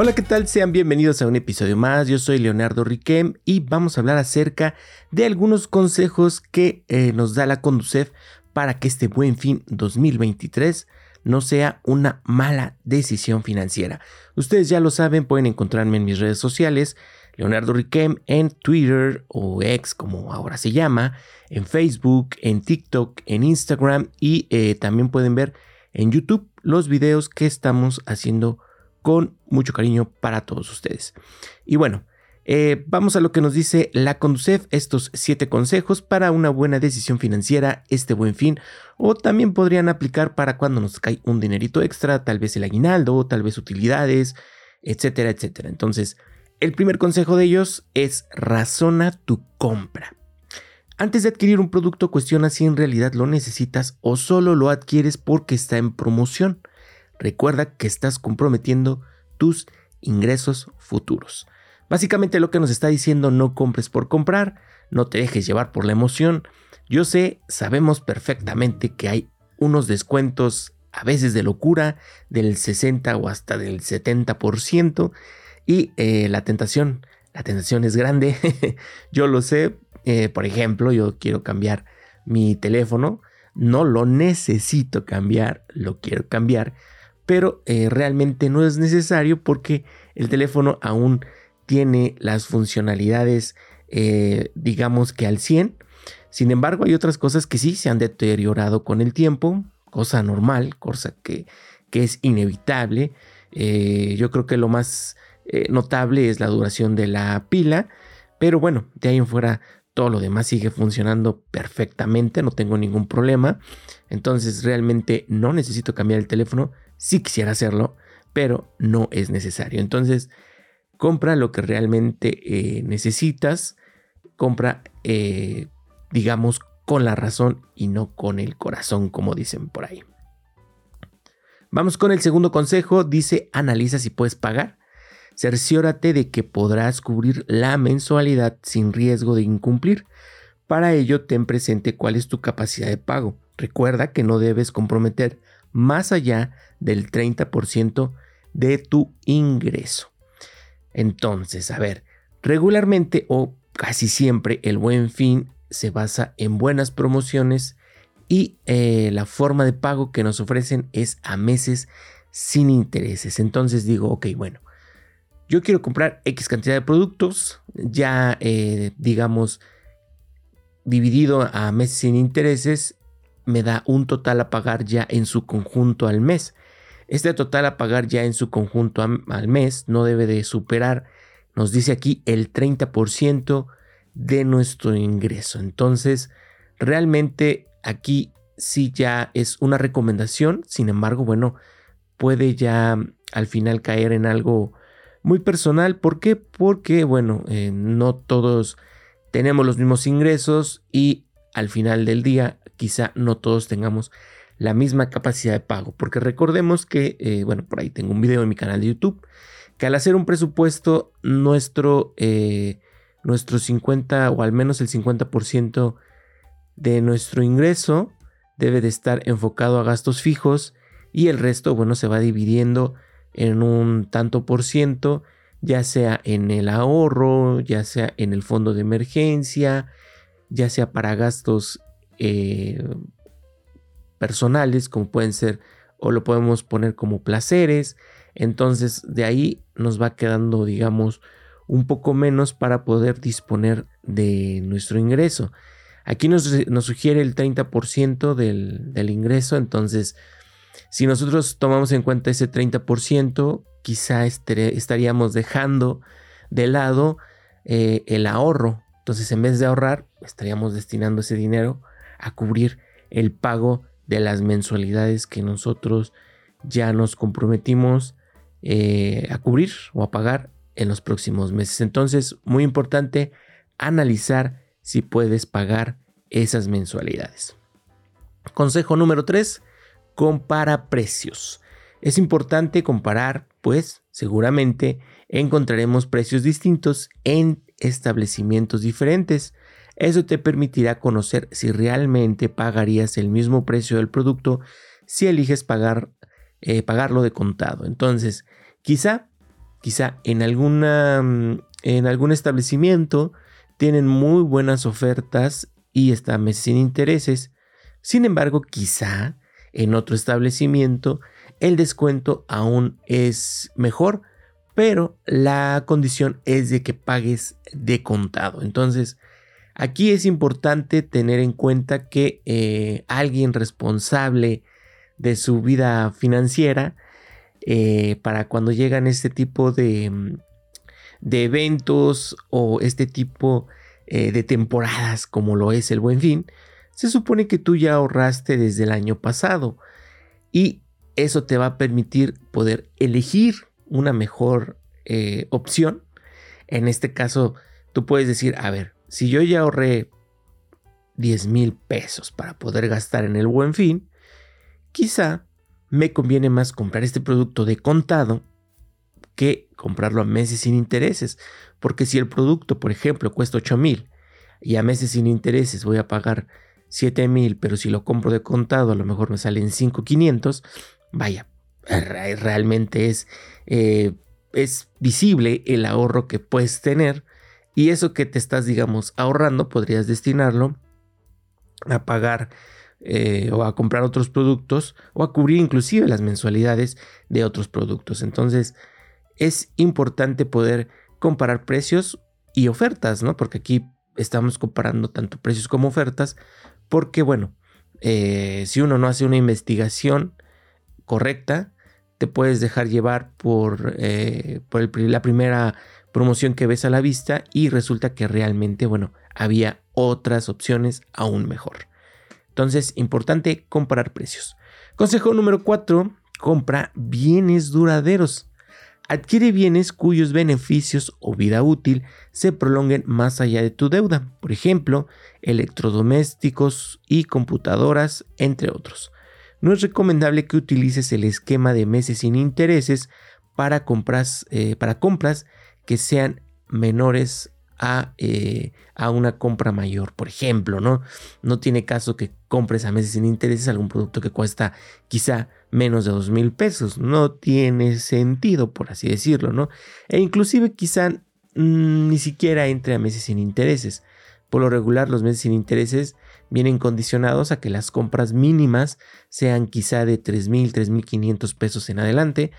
Hola, ¿qué tal? Sean bienvenidos a un episodio más. Yo soy Leonardo Riquem y vamos a hablar acerca de algunos consejos que eh, nos da la Conducef para que este buen fin 2023 no sea una mala decisión financiera. Ustedes ya lo saben, pueden encontrarme en mis redes sociales, Leonardo Riquem en Twitter o X como ahora se llama, en Facebook, en TikTok, en Instagram y eh, también pueden ver en YouTube los videos que estamos haciendo con mucho cariño para todos ustedes. Y bueno, eh, vamos a lo que nos dice la Conducef, estos siete consejos para una buena decisión financiera este buen fin, o también podrían aplicar para cuando nos cae un dinerito extra, tal vez el aguinaldo, tal vez utilidades, etcétera, etcétera. Entonces, el primer consejo de ellos es razona tu compra. Antes de adquirir un producto, cuestiona si en realidad lo necesitas o solo lo adquieres porque está en promoción recuerda que estás comprometiendo tus ingresos futuros. Básicamente lo que nos está diciendo no compres por comprar, no te dejes llevar por la emoción. Yo sé, sabemos perfectamente que hay unos descuentos a veces de locura del 60 o hasta del 70% y eh, la tentación, la tentación es grande. yo lo sé, eh, por ejemplo, yo quiero cambiar mi teléfono, no lo necesito cambiar, lo quiero cambiar pero eh, realmente no es necesario porque el teléfono aún tiene las funcionalidades, eh, digamos que al 100. Sin embargo, hay otras cosas que sí se han deteriorado con el tiempo, cosa normal, cosa que, que es inevitable. Eh, yo creo que lo más notable es la duración de la pila, pero bueno, de ahí en fuera todo lo demás sigue funcionando perfectamente, no tengo ningún problema. Entonces realmente no necesito cambiar el teléfono, si quisiera hacerlo, pero no es necesario. Entonces, compra lo que realmente eh, necesitas, compra, eh, digamos, con la razón y no con el corazón, como dicen por ahí. Vamos con el segundo consejo, dice, analiza si puedes pagar. Cerciórate de que podrás cubrir la mensualidad sin riesgo de incumplir. Para ello, ten presente cuál es tu capacidad de pago. Recuerda que no debes comprometer más allá del 30% de tu ingreso. Entonces, a ver, regularmente o casi siempre el buen fin se basa en buenas promociones y eh, la forma de pago que nos ofrecen es a meses sin intereses. Entonces digo, ok, bueno, yo quiero comprar X cantidad de productos, ya eh, digamos, dividido a meses sin intereses, me da un total a pagar ya en su conjunto al mes. Este total a pagar ya en su conjunto al mes no debe de superar, nos dice aquí, el 30% de nuestro ingreso. Entonces, realmente aquí sí ya es una recomendación, sin embargo, bueno, puede ya al final caer en algo muy personal. ¿Por qué? Porque, bueno, eh, no todos tenemos los mismos ingresos y al final del día quizá no todos tengamos la misma capacidad de pago. Porque recordemos que, eh, bueno, por ahí tengo un video en mi canal de YouTube, que al hacer un presupuesto, nuestro, eh, nuestro 50 o al menos el 50% de nuestro ingreso debe de estar enfocado a gastos fijos y el resto, bueno, se va dividiendo en un tanto por ciento, ya sea en el ahorro, ya sea en el fondo de emergencia, ya sea para gastos eh, personales, como pueden ser, o lo podemos poner como placeres. Entonces de ahí nos va quedando, digamos, un poco menos para poder disponer de nuestro ingreso. Aquí nos, sugiere el 30% del, del, ingreso, entonces si nosotros tomamos en cuenta ese 30%, quizá estaríamos dejando de lado eh, el ahorro. Entonces en vez de ahorrar, estaríamos destinando ese dinero a cubrir el pago de las mensualidades que nosotros ya nos comprometimos eh, a cubrir o a pagar en los próximos meses. Entonces, muy importante analizar si puedes pagar esas mensualidades. Consejo número 3, compara precios. Es importante comparar, pues seguramente encontraremos precios distintos en establecimientos diferentes. Eso te permitirá conocer si realmente pagarías el mismo precio del producto si eliges pagar, eh, pagarlo de contado. Entonces, quizá quizá en, alguna, mm, en algún establecimiento tienen muy buenas ofertas y está meses sin intereses. Sin embargo, quizá en otro establecimiento el descuento aún es mejor, pero la condición es de que pagues de contado. Entonces, aquí es importante tener en cuenta que eh, alguien responsable de su vida financiera, eh, para cuando llegan este tipo de, mm, eventos o este tipo eh, de temporadas como lo es el buen fin, se supone que tú ya ahorraste desde el año pasado y eso te va a permitir poder elegir una mejor opción. En este caso, tú puedes decir, a ver, si yo ya ahorré 10 mil pesos para poder gastar en el buen fin, quizá me conviene más comprar este producto de contado que comprarlo a meses sin intereses. Porque si el producto, por ejemplo, cuesta 8 mil y a meses sin intereses voy a pagar 7 mil, pero si lo compro de contado a lo mejor me salen 5,500, vaya, realmente es, eh, es visible el ahorro que puedes tener y eso que te estás, digamos, ahorrando podrías destinarlo a pagar eh, o a comprar otros productos o a cubrir inclusive las mensualidades de otros productos. Entonces, es importante poder comparar precios y ofertas, ¿no? Porque aquí estamos comparando tanto precios como ofertas, porque bueno, eh, si uno no hace una investigación correcta, te puedes dejar llevar por, eh, por la primera promoción que ves a la vista y resulta que realmente, bueno, había otras opciones aún mejor. Entonces, importante comparar precios. Consejo número 4, compra bienes duraderos adquiere bienes cuyos beneficios o vida útil se prolonguen más allá de tu deuda, por ejemplo, electrodomésticos y computadoras, entre otros. No es recomendable que utilices el esquema de meses sin intereses para compras, eh, para compras que sean menores a, eh, a, una compra mayor. Por ejemplo, ¿no? No tiene caso que compres a meses sin intereses algún producto que cuesta quizá menos de dos mil pesos. No tiene sentido, por así decirlo, ¿no? E inclusive quizá ni siquiera entre a meses sin intereses. Por lo regular, los meses sin intereses vienen condicionados a que las compras mínimas sean quizá de tres mil, tres mil quinientos pesos en adelante.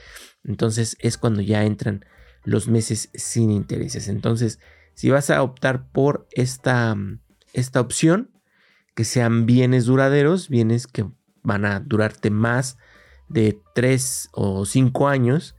Entonces es cuando ya entran los meses sin intereses. Entonces, si vas a optar por esta, esta opción, que sean bienes duraderos, bienes que van a durarte más de 3 o 5 años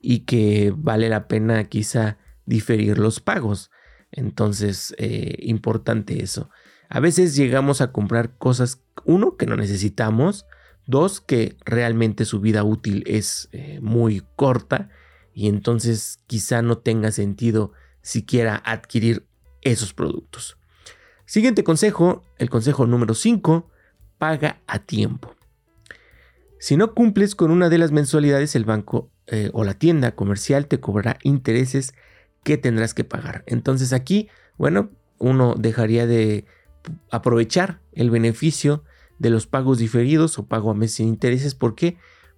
y que vale la pena quizá diferir los pagos. Entonces, eh, importante eso. A veces llegamos a comprar cosas, uno, que no necesitamos, dos, que realmente su vida útil es eh, muy corta y entonces quizá no tenga sentido siquiera adquirir esos productos. Siguiente consejo, el consejo número 5, paga a tiempo. Si no cumples con una de las mensualidades, el banco eh, o la tienda comercial te cobrará intereses que tendrás que pagar. Entonces aquí, bueno, uno dejaría de aprovechar el beneficio de los pagos diferidos o pago a meses sin intereses. ¿Por qué?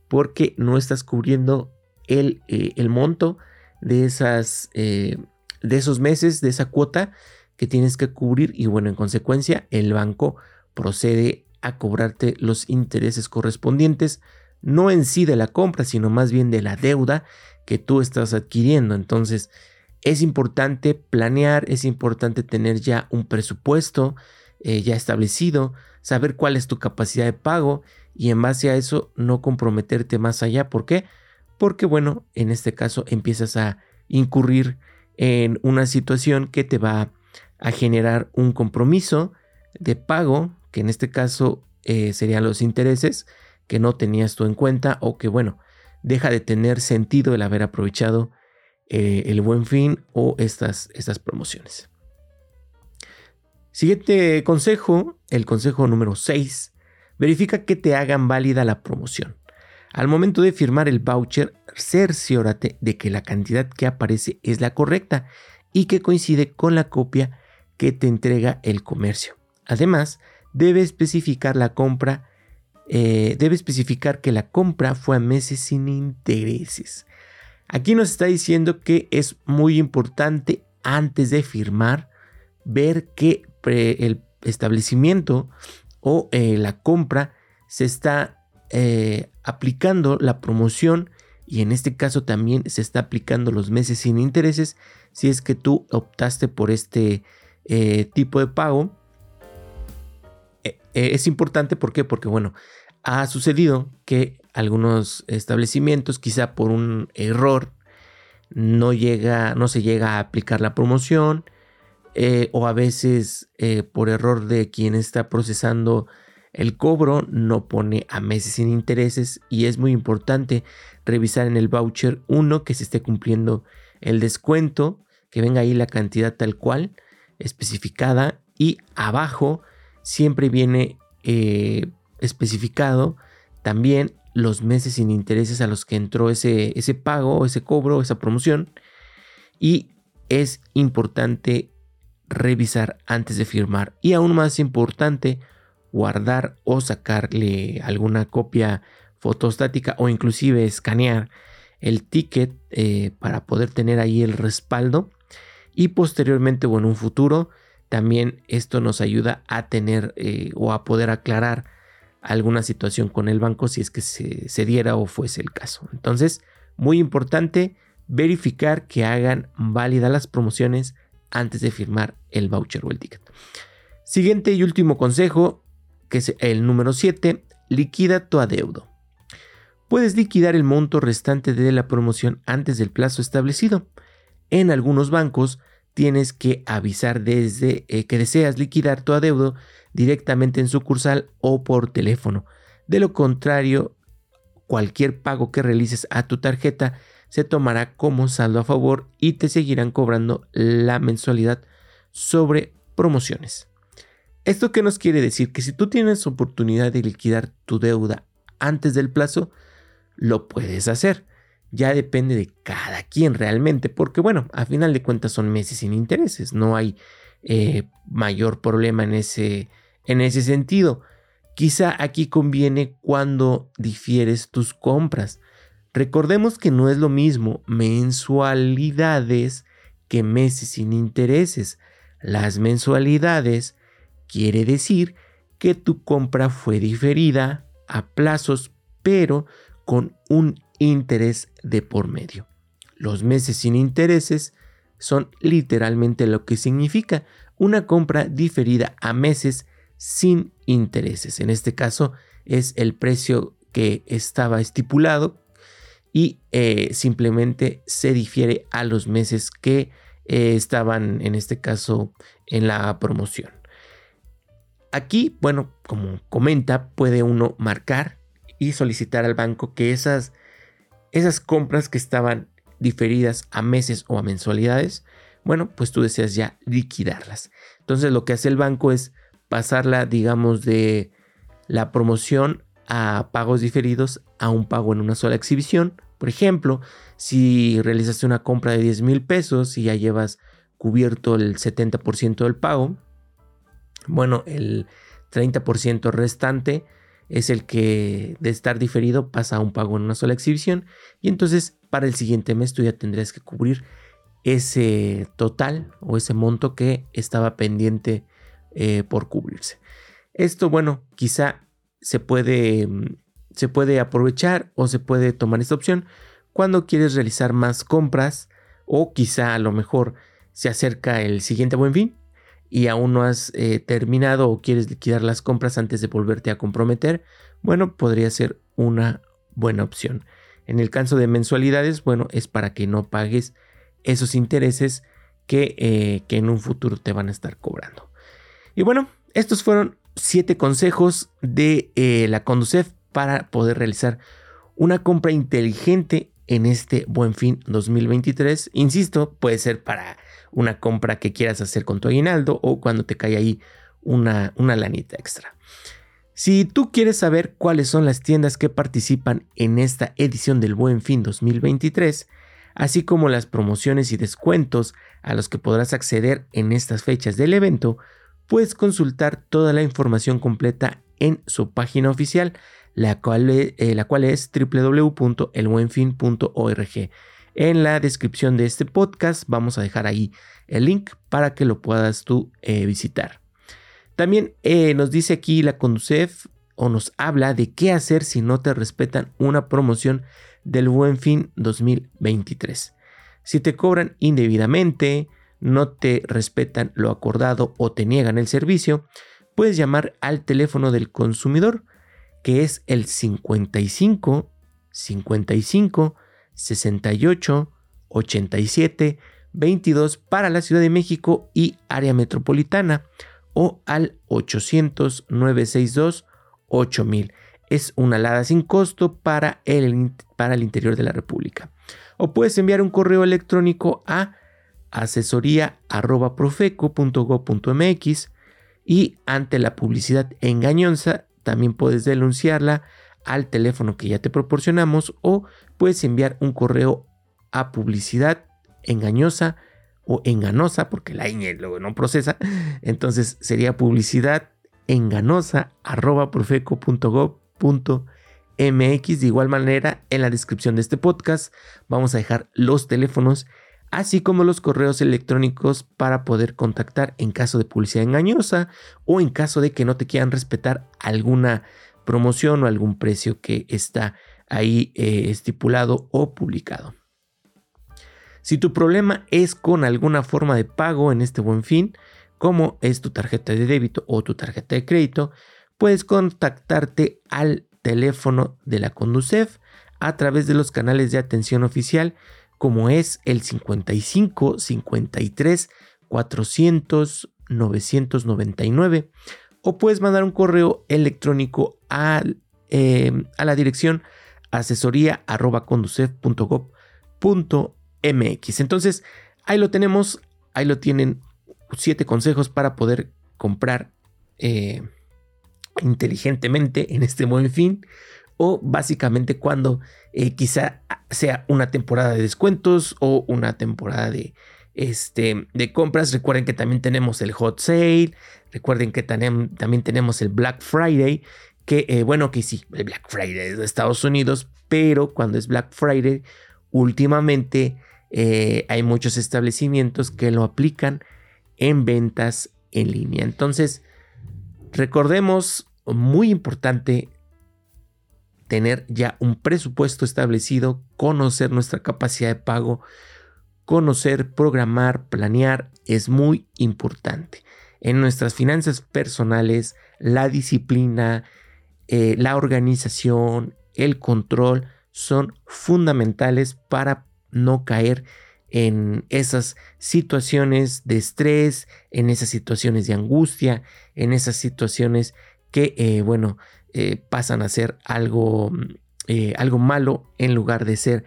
Porque no estás cubriendo el, eh, el monto de, esas, eh, de esos meses, de esa cuota que tienes que cubrir y bueno, en consecuencia el banco procede a cobrarte los intereses correspondientes, no en sí de la compra, sino más bien de la deuda que tú estás adquiriendo. Entonces, es importante planear, es importante tener ya un presupuesto eh, ya establecido, saber cuál es tu capacidad de pago y en base a eso no comprometerte más allá. ¿Por qué? Porque bueno, en este caso empiezas a incurrir en una situación que te va a generar un compromiso de pago que en este caso eh, serían los intereses que no tenías tú en cuenta o que bueno, deja de tener sentido el haber aprovechado eh, el buen fin o estas, estas promociones. Siguiente consejo, el consejo número 6. Verifica que te hagan válida la promoción. Al momento de firmar el voucher, cerciórate de que la cantidad que aparece es la correcta y que coincide con la copia que te entrega el comercio. Además, debe especificar la compra, eh, debe especificar que la compra fue a meses sin intereses. Aquí nos está diciendo que es muy importante antes de firmar ver que el establecimiento o eh, la compra se está eh, aplicando la promoción y en este caso también se está aplicando los meses sin intereses si es que tú optaste por este eh, tipo de pago. es importante, ¿por qué? Porque bueno, ha sucedido que algunos establecimientos, quizá por un error, no, llega, no se llega a aplicar la promoción eh, o a veces por error de quien está procesando el cobro no pone a meses sin intereses y es muy importante revisar en el voucher 1 que se esté cumpliendo el descuento, que venga ahí la cantidad tal cual especificada y abajo siempre viene eh, especificado también los meses sin intereses a los que entró ese, ese pago, ese cobro, esa promoción. Y es importante revisar antes de firmar. Y aún más importante, guardar o sacarle alguna copia fotostática o inclusive escanear el ticket eh, para poder tener ahí el respaldo. Y posteriormente o en un futuro, también esto nos ayuda a tener eh, o a poder aclarar alguna situación con el banco si es que se, diera o fuese el caso. Entonces, muy importante verificar que hagan válidas las promociones antes de firmar el voucher o el ticket. Siguiente y último consejo, que es el número 7, liquida tu adeudo. Puedes liquidar el monto restante de la promoción antes del plazo establecido. En algunos bancos tienes que avisar desde eh, que deseas liquidar tu adeudo directamente en sucursal o por teléfono. De lo contrario, cualquier pago que realices a tu tarjeta se tomará como saldo a favor y te seguirán cobrando la mensualidad sobre promociones. ¿Esto qué nos quiere decir? Que si tú tienes oportunidad de liquidar tu deuda antes del plazo, lo puedes hacer. Ya depende de cada quien realmente, porque bueno, a final de cuentas son meses sin intereses, no hay eh, mayor problema en ese, en ese sentido. Quizá aquí conviene cuando difieres tus compras. Recordemos que no es lo mismo mensualidades que meses sin intereses. Las mensualidades quiere decir que tu compra fue diferida a plazos, pero con un interés de por medio. Los meses sin intereses son literalmente lo que significa una compra diferida a meses sin intereses. En este caso es el precio que estaba estipulado y eh, simplemente se difiere a los meses que eh, estaban en este caso en la promoción. Aquí, bueno, como comenta, puede uno marcar y solicitar al banco que esas, esas compras que estaban diferidas a meses o a mensualidades, bueno, pues tú deseas ya liquidarlas. Entonces lo que hace el banco es pasarla, digamos, de la promoción a pagos diferidos a un pago en una sola exhibición. Por ejemplo, si realizaste una compra de 10 mil pesos y ya llevas cubierto el 70% del pago, bueno, el 30% restante es el que de estar diferido pasa a un pago en una sola exhibición y entonces para el siguiente mes tú ya tendrías que cubrir ese total o ese monto que estaba pendiente eh, por cubrirse. Esto, bueno, quizá se puede, mm, se puede aprovechar o se puede tomar esta opción cuando quieres realizar más compras o quizá a lo mejor se acerca el siguiente buen fin y aún no has eh, terminado o quieres liquidar las compras antes de volverte a comprometer, bueno, podría ser una buena opción. En el caso de mensualidades, bueno, es para que no pagues esos intereses que, eh, que en un futuro te van a estar cobrando. Y bueno, estos fueron siete consejos de eh, la Conducef para poder realizar una compra inteligente en este buen fin 2023. Insisto, puede ser para una compra que quieras hacer con tu aguinaldo o cuando te cae ahí una, una lanita extra. Si tú quieres saber cuáles son las tiendas que participan en esta edición del Buen Fin 2023, así como las promociones y descuentos a los que podrás acceder en estas fechas del evento, puedes consultar toda la información completa en su página oficial, la cual, eh, la cual es www.elbuenfin.org. En la descripción de este podcast vamos a dejar ahí el link para que lo puedas tú eh, visitar. También eh, nos dice aquí la Conducef o nos habla de qué hacer si no te respetan una promoción del Buen Fin 2023. Si te cobran indebidamente, no te respetan lo acordado o te niegan el servicio, puedes llamar al teléfono del consumidor, que es el 55 55 68 87 22 para la Ciudad de México y área metropolitana o al 800 962 8000. Es una alada sin costo para el, para el interior de la República. O puedes enviar un correo electrónico a asesoría.profeco.gov.mx y ante la publicidad engañosa también puedes denunciarla al teléfono que ya te proporcionamos o puedes enviar un correo a publicidad engañosa o enganosa porque la ñ luego no procesa. Entonces sería publicidad enganosa arroba mx. De igual manera en la descripción de este podcast vamos a dejar los teléfonos así como los correos electrónicos para poder contactar en caso de publicidad engañosa o en caso de que no te quieran respetar alguna promoción o algún precio que está ahí eh, estipulado o publicado. Si tu problema es con alguna forma de pago en este buen fin, como es tu tarjeta de débito o tu tarjeta de crédito, puedes contactarte al teléfono de la Conducef a través de los canales de atención oficial como es el 55 53 400 999 o puedes mandar un correo electrónico a, em, a la dirección asesoría mx Entonces, ahí lo tenemos, ahí lo tienen siete consejos para poder comprar eh, inteligentemente en este buen fin o básicamente cuando eh, quizá sea una temporada de descuentos o una temporada de, este, de compras. Recuerden que también tenemos el hot sale, recuerden que también tenemos el Black Friday, que eh, bueno, que sí, el Black Friday es de Estados Unidos, pero cuando es Black Friday, últimamente eh, hay muchos establecimientos que lo aplican en ventas en línea. Entonces, recordemos, muy importante, tener ya un presupuesto establecido, conocer nuestra capacidad de pago, conocer, programar, planear es muy importante. En nuestras finanzas personales, la disciplina, eh, la organización, el control son fundamentales para no caer en esas situaciones de estrés, en esas situaciones de angustia, en esas situaciones que, eh, bueno, eh, pasan a ser algo, eh, algo malo en lugar de ser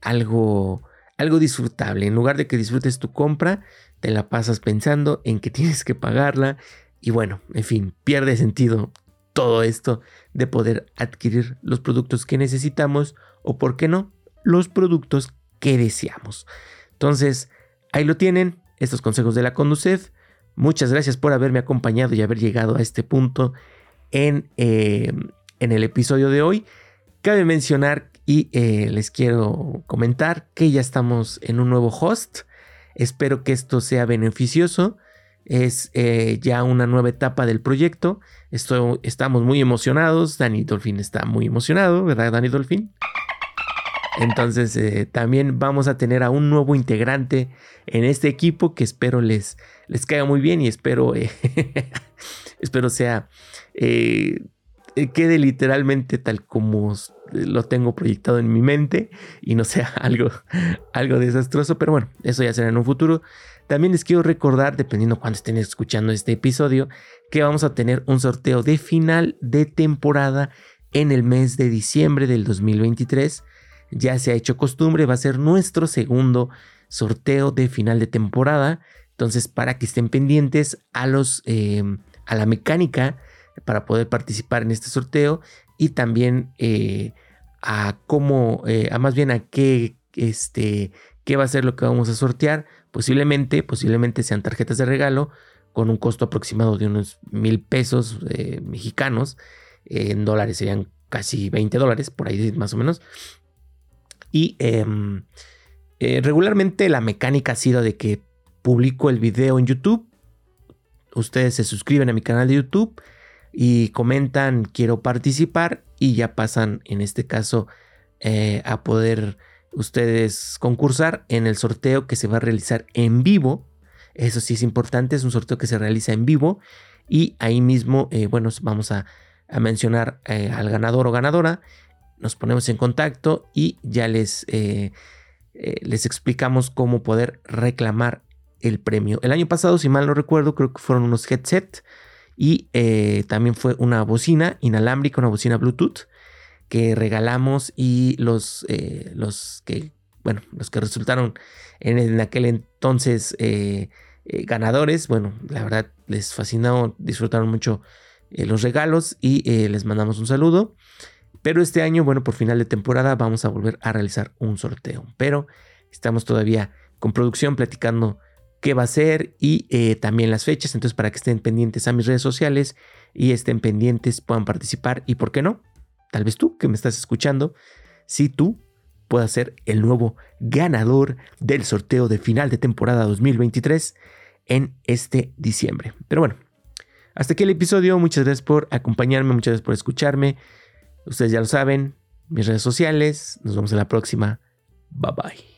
algo, algo disfrutable. En lugar de que disfrutes tu compra, te la pasas pensando en que tienes que pagarla y bueno, en fin, pierde sentido todo esto de poder adquirir los productos que necesitamos o, por qué no, los productos que deseamos. Entonces, ahí lo tienen, estos consejos de la Conducef. Muchas gracias por haberme acompañado y haber llegado a este punto en, eh, en el episodio de hoy. Cabe mencionar y eh, les quiero comentar que ya estamos en un nuevo host. Espero que esto sea beneficioso. Es eh, ya una nueva etapa del proyecto. estamos muy emocionados. Dani Dolphin está muy emocionado, ¿verdad, Dani Dolphin? Entonces también vamos a tener a un nuevo integrante en este equipo que espero les, les caiga muy bien y espero, espero sea eh, quede literalmente tal como lo tengo proyectado en mi mente y no sea algo, algo desastroso, pero bueno, eso ya será en un futuro. También les quiero recordar, dependiendo cuando estén escuchando este episodio, que vamos a tener un sorteo de final de temporada en el mes de diciembre del 2023. Ya se ha hecho costumbre, va a ser nuestro segundo sorteo de final de temporada. Entonces, para que estén pendientes a los eh, a la mecánica para poder participar en este sorteo y también eh, a cómo, eh, a más bien a qué, este, qué va a ser lo que vamos a sortear. Posiblemente, posiblemente sean tarjetas de regalo con un costo aproximado de unos mil pesos eh, mexicanos. en dólares serían casi 20 dólares, por ahí más o menos. Y, em, regularmente la mecánica ha sido de que publico el video en YouTube. Ustedes se suscriben a mi canal de YouTube y comentan quiero participar y ya pasan en este caso eh, a poder ustedes concursar en el sorteo que se va a realizar en vivo. Eso sí es importante, es un sorteo que se realiza en vivo y ahí mismo, eh, bueno, vamos a, mencionar al ganador o ganadora, nos ponemos en contacto y ya les eh, les explicamos cómo poder reclamar el premio. El año pasado, si mal no recuerdo, creo que fueron unos headset y eh, también fue una bocina inalámbrica, una bocina Bluetooth que regalamos y los, eh, los que, bueno, los que resultaron en, aquel entonces ganadores, bueno, la verdad les fascinó, disfrutaron mucho los regalos y les mandamos un saludo. Pero este año, bueno, por final de temporada vamos a volver a realizar un sorteo. Pero estamos todavía con producción platicando qué va a ser y eh, también las fechas. Entonces, para que estén pendientes a mis redes sociales y estén pendientes, puedan participar. Y por qué no, tal vez tú que me estás escuchando, si tú puedas ser el nuevo ganador del sorteo de final de temporada 2023 en este diciembre. Pero bueno, hasta aquí el episodio. Muchas gracias por acompañarme, muchas gracias por escucharme. Ustedes ya lo saben, mis redes sociales. Nos vemos en la próxima. Bye bye.